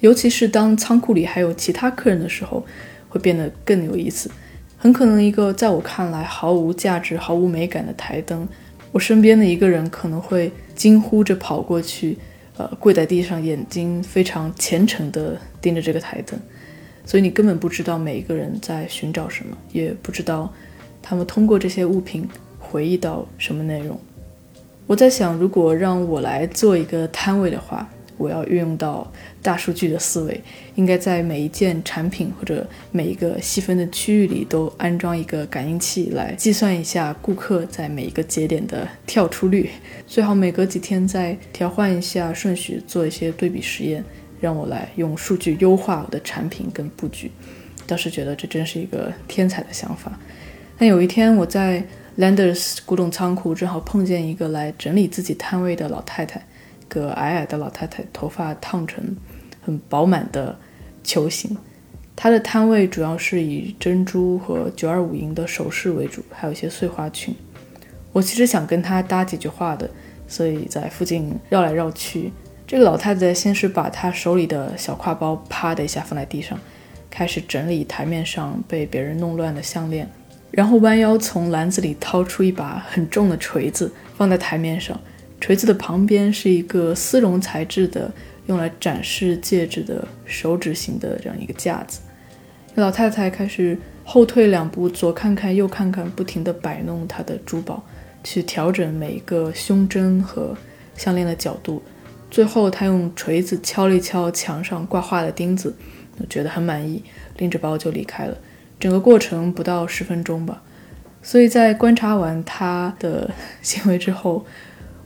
尤其是当仓库里还有其他客人的时候，会变得更有意思。很可能一个在我看来毫无价值、毫无美感的台灯，我身边的一个人可能会惊呼着跑过去。呃，跪在地上，眼睛非常虔诚地盯着这个台灯，所以你根本不知道每一个人在寻找什么，也不知道他们通过这些物品回忆到什么内容。我在想，如果让我来做一个摊位的话，我要运用到大数据的思维，应该在每一件产品或者每一个细分的区域里都安装一个感应器，来计算一下顾客在每一个节点的跳出率。最好每隔几天再调换一下顺序，做一些对比实验，让我来用数据优化我的产品跟布局。倒是觉得这真是一个天才的想法。但有一天我在 Landers 古董仓库正好碰见一个来整理自己摊位的老太太。个矮矮的老太太，头发烫成很饱满的球形。她的摊位主要是以珍珠和九二五银的首饰为主，还有一些碎花裙。我其实想跟她搭几句话的，所以在附近绕来绕去。这个老太太先是把她手里的小挎包啪的一下放在地上，开始整理台面上被别人弄乱的项链，然后弯腰从篮子里掏出一把很重的锤子放在台面上。锤子的旁边是一个丝绒材质的，用来展示戒指的手指型的这样一个架子。老太太开始后退两步，左看看右看看，不停地摆弄她的珠宝，去调整每一个胸针和项链的角度。最后，她用锤子敲了一敲墙上挂画的钉子，觉得很满意，拎着包就离开了。整个过程不到十分钟吧。所以在观察完他的行为之后。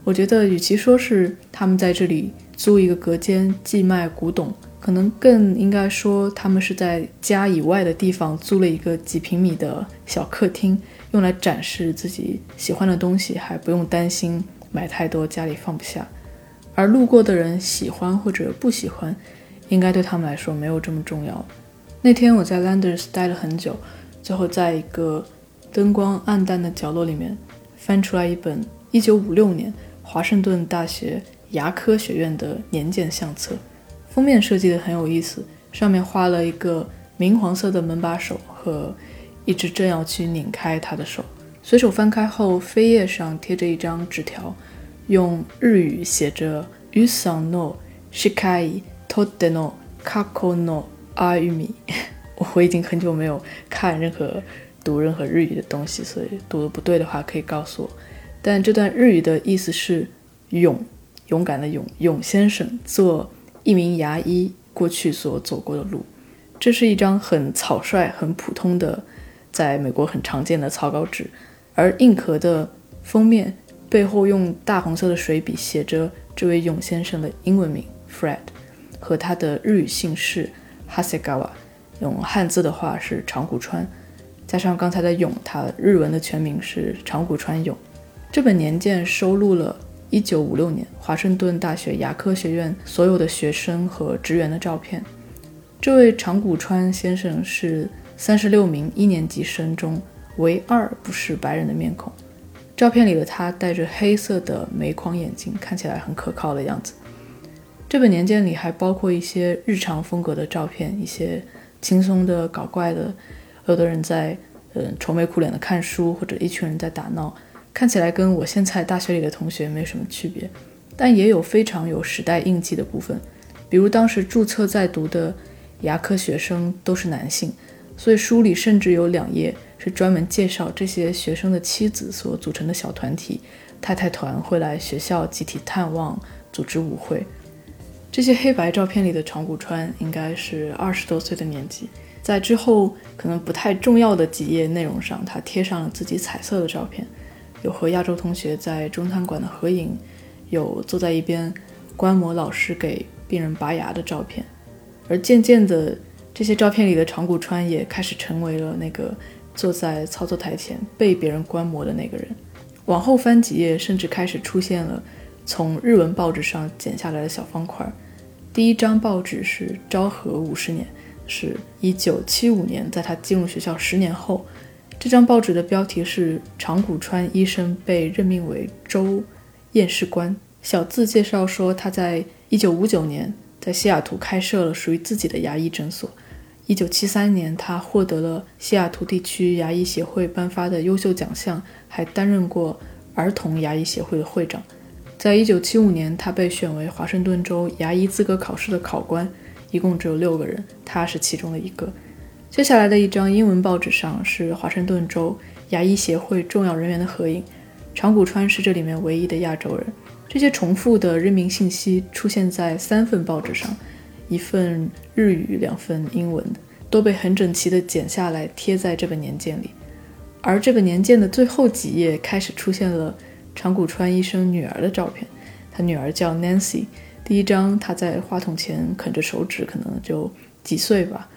我觉得，与其说是他们在这里租一个隔间寄卖古董，可能更应该说他们是在家以外的地方租了一个几平米的小客厅，用来展示自己喜欢的东西，还不用担心买太多家里放不下。而路过的人喜欢或者不喜欢，应该对他们来说没有这么重要。那天我在 Landers 待了很久，最后在一个灯光暗淡的角落里面翻出来一本1956年。华盛顿大学牙科学院的年鉴相册，封面设计的很有意思，上面画了一个明黄色的门把手和一只正要去拧开它的手。随手翻开后，扉页上贴着一张纸条，用日语写着 “Usan no shikai todeno kako no 阿玉米。我已经很久没有看任何读任何日语的东西，所以读的不对的话可以告诉我。但这段日语的意思是“勇”，勇敢的“勇”。勇先生做一名牙医过去所走过的路，这是一张很草率、很普通的，在美国很常见的草稿纸，而硬壳的封面背后用大红色的水笔写着这位勇先生的英文名 Fred 和他的日语姓氏 Hasegawa，用汉字的话是长谷川，加上刚才的“勇”，他日文的全名是长谷川勇。这本年鉴收录了1956年华盛顿大学牙科学院所有的学生和职员的照片。这位长谷川先生是36名一年级生中唯二不是白人的面孔。照片里的他戴着黑色的眉框眼镜，看起来很可靠的样子。这本年鉴里还包括一些日常风格的照片，一些轻松的、搞怪的，有的人在嗯愁眉苦脸的看书，或者一群人在打闹。看起来跟我现在大学里的同学没什么区别，但也有非常有时代印记的部分。比如当时注册在读的牙科学生都是男性，所以书里甚至有两页是专门介绍这些学生的妻子所组成的小团体——太太团，会来学校集体探望、组织舞会。这些黑白照片里的长谷川应该是二十多岁的年纪，在之后可能不太重要的几页内容上，他贴上了自己彩色的照片。有和亚洲同学在中餐馆的合影，有坐在一边观摩老师给病人拔牙的照片，而渐渐的，这些照片里的长谷川也开始成为了那个坐在操作台前被别人观摩的那个人。往后翻几页，甚至开始出现了从日文报纸上剪下来的小方块。第一张报纸是昭和五十年，是一九七五年，在他进入学校十年后。这张报纸的标题是“长谷川医生被任命为州验尸官”。小字介绍说，他在一九五九年在西雅图开设了属于自己的牙医诊所。一九七三年，他获得了西雅图地区牙医协会颁发的优秀奖项，还担任过儿童牙医协会的会长。在一九七五年，他被选为华盛顿州牙医资格考试的考官，一共只有六个人，他是其中的一个。接下来的一张英文报纸上是华盛顿州牙医协会重要人员的合影，长谷川是这里面唯一的亚洲人。这些重复的任命信息出现在三份报纸上，一份日语，两份英文，都被很整齐地剪下来贴在这本年鉴里。而这本年鉴的最后几页开始出现了长谷川医生女儿的照片，他女儿叫 Nancy。第一张他在话筒前啃着手指，可能就几岁吧。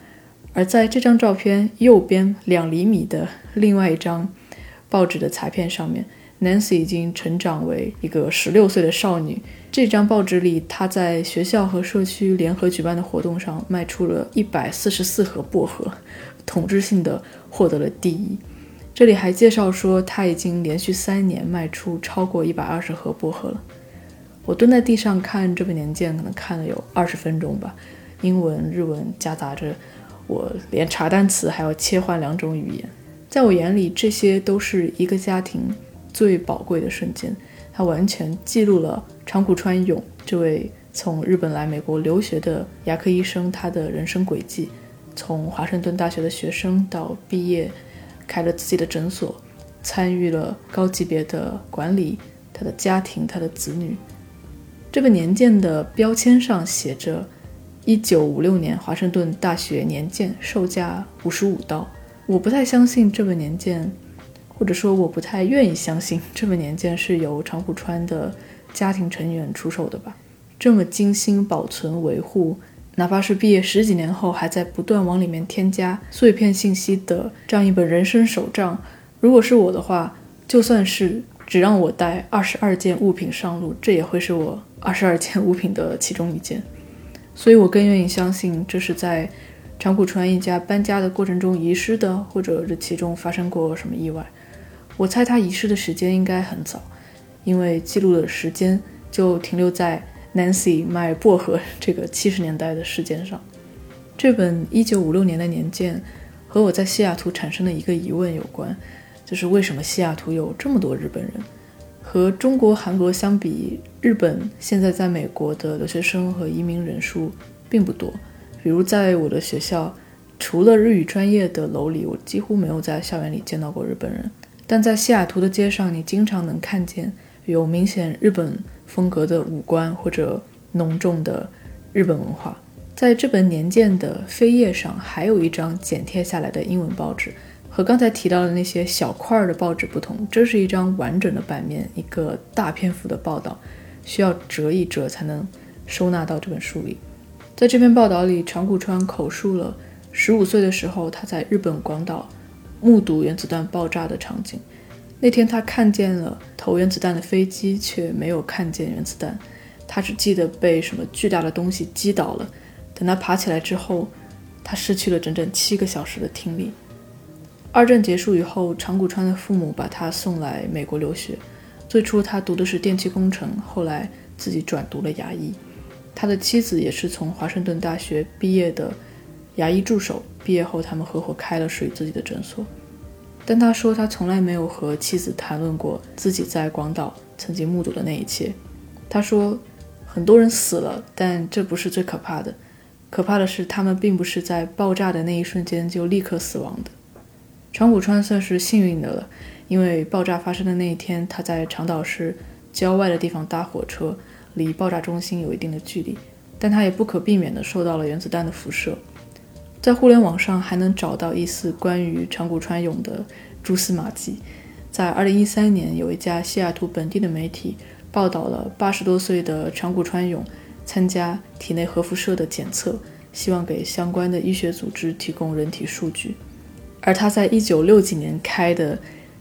而在这张照片右边两厘米的另外一张报纸的裁片上面。Nancy 已经成长为一个十六岁的少女。这张报纸里，她在学校和社区联合举办的活动上卖出了一百四十四盒薄荷，统治性的获得了第一。这里还介绍说，他已经连续三年卖出超过一百二十盒薄荷了。我蹲在地上看这本年鉴，可能看了有二十分钟吧，英文、日文夹杂着，我连查单词还要切换两种语言。在我眼里，这些都是一个家庭。最宝贵的瞬间，它完全记录了长谷川勇这位从日本来美国留学的牙科医生他的人生轨迹，从华盛顿大学的学生到毕业，开了自己的诊所，参与了高级别的管理，他的家庭，他的子女。这个年鉴的标签上写着“一九五六年华盛顿大学年鉴，售价五十五刀”。我不太相信这本年鉴。或者说，我不太愿意相信这本年鉴是由长谷川的家庭成员出售的吧？这么精心保存维护，哪怕是毕业十几年后还在不断往里面添加碎片信息的这样一本人生手账，如果是我的话，就算是只让我带二十二件物品上路，这也会是我二十二件物品的其中一件。所以我更愿意相信这是在长谷川一家搬家的过程中遗失的，或者这其中发生过什么意外。我猜他遗失的时间应该很早，因为记录的时间就停留在 Nancy 卖薄荷这个七十年代的事件上。这本一九五六年的年鉴和我在西雅图产生的一个疑问有关，就是为什么西雅图有这么多日本人？和中国、韩国相比，日本现在在美国的留学生和移民人数并不多。比如在我的学校，除了日语专业的楼里，我几乎没有在校园里见到过日本人。但在西雅图的街上，你经常能看见有明显日本风格的五官或者浓重的日本文化。在这本年鉴的扉页上，还有一张剪贴下来的英文报纸。和刚才提到的那些小块的报纸不同，这是一张完整的版面，一个大篇幅的报道，需要折一折才能收纳到这本书里。在这篇报道里，长谷川口述了十五岁的时候他在日本广岛。目睹原子弹爆炸的场景。那天他看见了投原子弹的飞机，却没有看见原子弹。他只记得被什么巨大的东西击倒了。等他爬起来之后，他失去了整整七个小时的听力。二战结束以后，长谷川的父母把他送来美国留学。最初他读的是电气工程，后来自己转读了牙医。他的妻子也是从华盛顿大学毕业的。牙医助手毕业后，他们合伙开了属于自己的诊所。但他说，他从来没有和妻子谈论过自己在广岛曾经目睹的那一切。他说，很多人死了，但这不是最可怕的。可怕的是，他们并不是在爆炸的那一瞬间就立刻死亡的。长谷川算是幸运的了，因为爆炸发生的那一天，他在长岛市郊外的地方搭火车，离爆炸中心有一定的距离，但他也不可避免地受到了原子弹的辐射。在互联网上还能找到一丝关于长谷川勇的蛛丝马迹。在2013年，有一家西雅图本地的媒体报道了80多岁的长谷川勇参加体内核辐射的检测，希望给相关的医学组织提供人体数据。而他在1960几年开的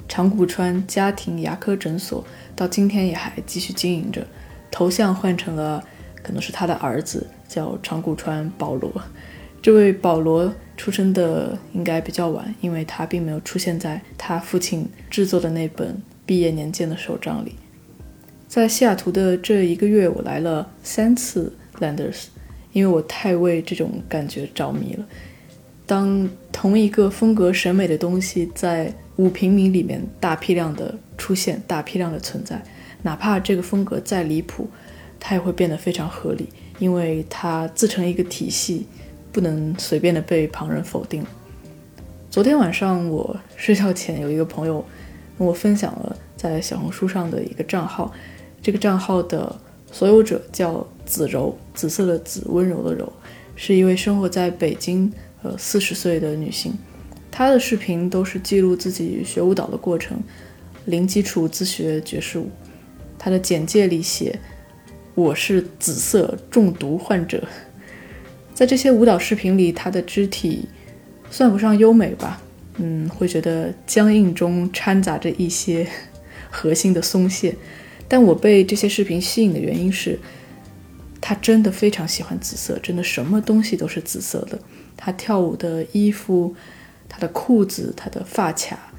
长谷川家庭牙科诊所，到今天也还继续经营着，头像换成了可能是他的儿子，叫长谷川保罗。这位保罗出生的应该比较晚，因为他并没有出现在他父亲制作的那本毕业年鉴的手账里。在西雅图的这一个月，我来了三次 Landers，因为我太为这种感觉着迷了。当同一个风格审美的东西在五平米里面大批量的出现、大批量的存在，哪怕这个风格再离谱，它也会变得非常合理，因为它自成一个体系。不能随便的被旁人否定。昨天晚上我睡觉前，有一个朋友跟我分享了在小红书上的一个账号，这个账号的所有者叫紫柔，紫色的紫，温柔的柔，是一位生活在北京呃四十岁的女性。她的视频都是记录自己学舞蹈的过程，零基础自学爵士舞。她的简介里写：“我是紫色中毒患者。”在这些舞蹈视频里，她的肢体算不上优美吧，嗯，会觉得僵硬中掺杂着一些。核心的松懈，但我被这些视频吸引的原因是，他真的非常喜欢紫色，真的什么东西都是紫色的。他跳舞的衣服、他的裤子、他的发卡、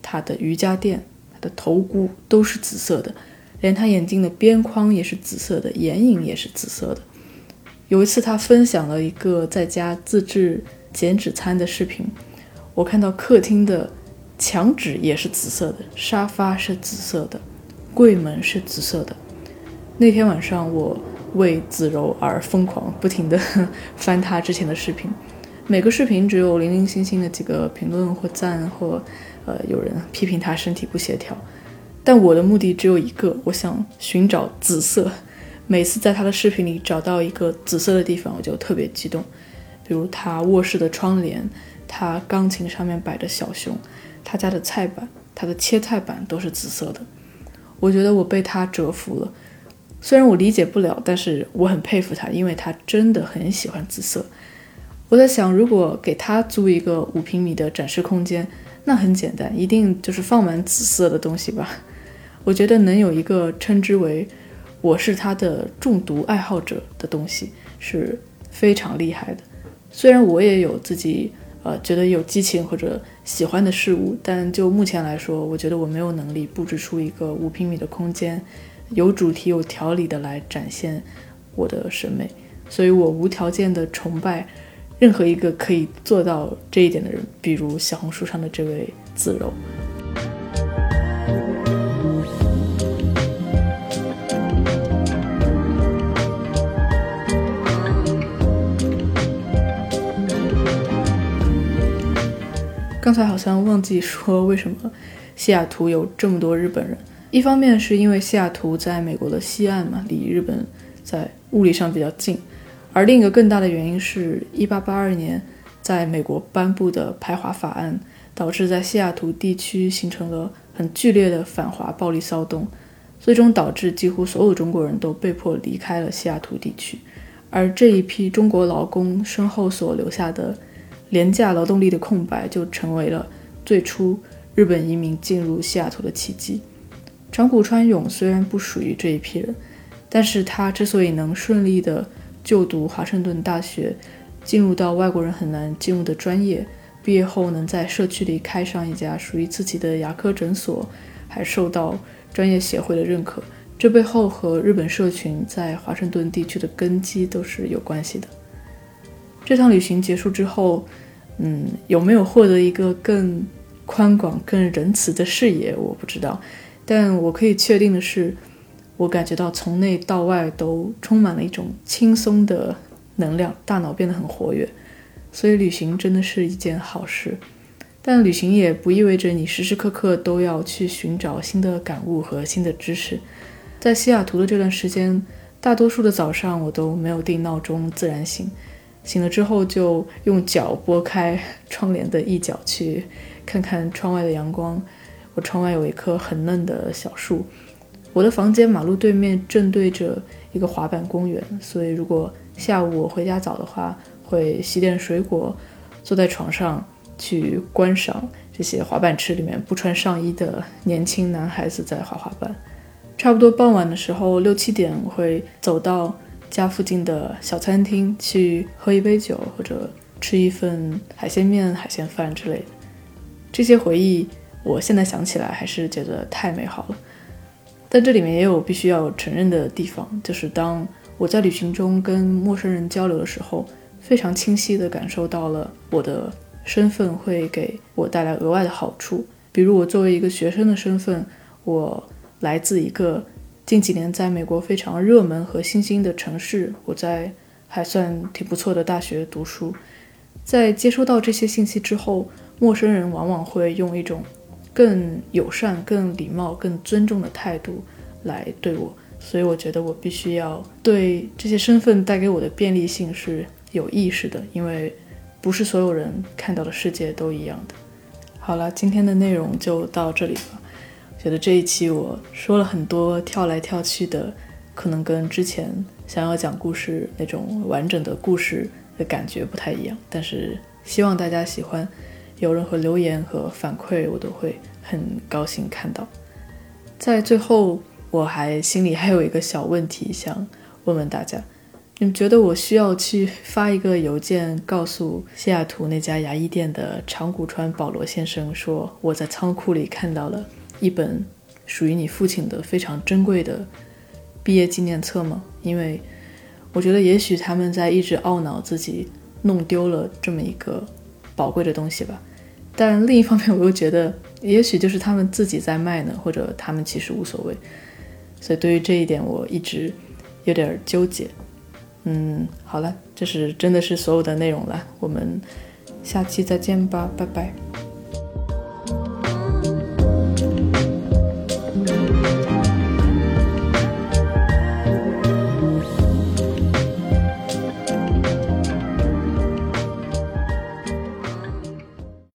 他的瑜伽垫、他的头箍都是紫色的，连他眼镜的边框也是紫色的，眼影也是紫色的。有一次，他分享了一个在家自制减脂餐的视频，我看到客厅的。墙纸也是紫色的，沙发是紫色的，柜门是紫色的。那天晚上，我为子柔而疯狂，不停地 翻他之前的视频。每个视频只有零零星星的几个评论或赞，或呃有人批评他身体不协调。但我的目的只有一个，我想寻找紫色。每次在他的视频里找到一个紫色的地方，我就特别激动。比如他卧室的窗帘，他钢琴上面摆着小熊。他家的菜板，他的切菜板都是紫色的。我觉得我被他折服了，虽然我理解不了，但是我很佩服他，因为他真的很喜欢紫色。我在想，如果给他租一个五平米的展示空间，那很简单，一定就是放满紫色的东西吧。我觉得能有一个称之为“我是他的中毒爱好者”的东西是非常厉害的。虽然我也有自己。呃，觉得有激情或者喜欢的事物，但就目前来说，我觉得我没有能力布置出一个五平米的空间，有主题、有条理的来展现我的审美，所以我无条件的崇拜任何一个可以做到这一点的人，比如小红书上的这位子柔。刚才好像忘记说，为什么西雅图有这么多日本人？一方面是因为西雅图在美国的西岸嘛，离日本在物理上比较近；而另一个更大的原因是1882年在美国颁布的排华法案，导致在西雅图地区形成了很剧烈的反华暴力骚动，最终导致几乎所有中国人都被迫离开了西雅图地区，而这一批中国劳工身后所留下的。廉价劳动力的空白就成为了最初日本移民进入西雅图的契机。长谷川勇虽然不属于这一批人，但是他之所以能顺利的就读华盛顿大学，进入到外国人很难进入的专业，毕业后能在社区里开上一家属于自己的牙科诊所，还受到专业协会的认可，这背后和日本社群在华盛顿地区的根基都是有关系的。这趟旅行结束之后。嗯，有没有获得一个更宽广、更仁慈的视野，我不知道。但我可以确定的是，我感觉到从内到外都充满了一种轻松的能量，大脑变得很活跃。所以旅行真的是一件好事。但旅行也不意味着你时时刻刻都要去寻找新的感悟和新的知识。在西雅图的这段时间，大多数的早上我都没有定闹钟，自然醒。醒了之后，就用脚拨开窗帘的一角，去看看窗外的阳光。我窗外有一棵很嫩的小树。我的房间马路对面正对着一个滑板公园，所以如果下午我回家早的话，会洗点水果，坐在床上去观赏这些滑板池里面不穿上衣的年轻男孩子在滑滑板。差不多傍晚的时候，六七点，会走到。家附近的小餐厅去喝一杯酒，或者吃一份海鲜面、海鲜饭之类的。这些回忆，我现在想起来还是觉得太美好了。但这里面也有必须要承认的地方，就是当我在旅行中跟陌生人交流的时候，非常清晰地感受到了我的身份会给我带来额外的好处。比如，我作为一个学生的身份，我来自一个。近几年，在美国非常热门和新兴的城市，我在还算挺不错的大学读书。在接收到这些信息之后，陌生人往往会用一种更友善、更礼貌、更尊重的态度来对我。所以我觉得我必须要对这些身份带给我的便利性是有意识的，因为不是所有人看到的世界都一样的。好了，今天的内容就到这里吧。觉得这一期我说了很多跳来跳去的，可能跟之前想要讲故事那种完整的故事的感觉不太一样，但是希望大家喜欢。有任何留言和反馈，我都会很高兴看到。在最后，我还心里还有一个小问题想问问大家：你们觉得我需要去发一个邮件，告诉西雅图那家牙医店的长谷川保罗先生，说我在仓库里看到了一本属于你父亲的非常珍贵的毕业纪念册吗？因为我觉得，也许他们在一直懊恼自己弄丢了这么一个宝贵的东西吧。但另一方面，我又觉得，也许就是他们自己在卖呢，或者他们其实无所谓。所以对于这一点，我一直有点纠结。嗯，好了，这是真的是所有的内容了，我们下期再见吧，拜拜。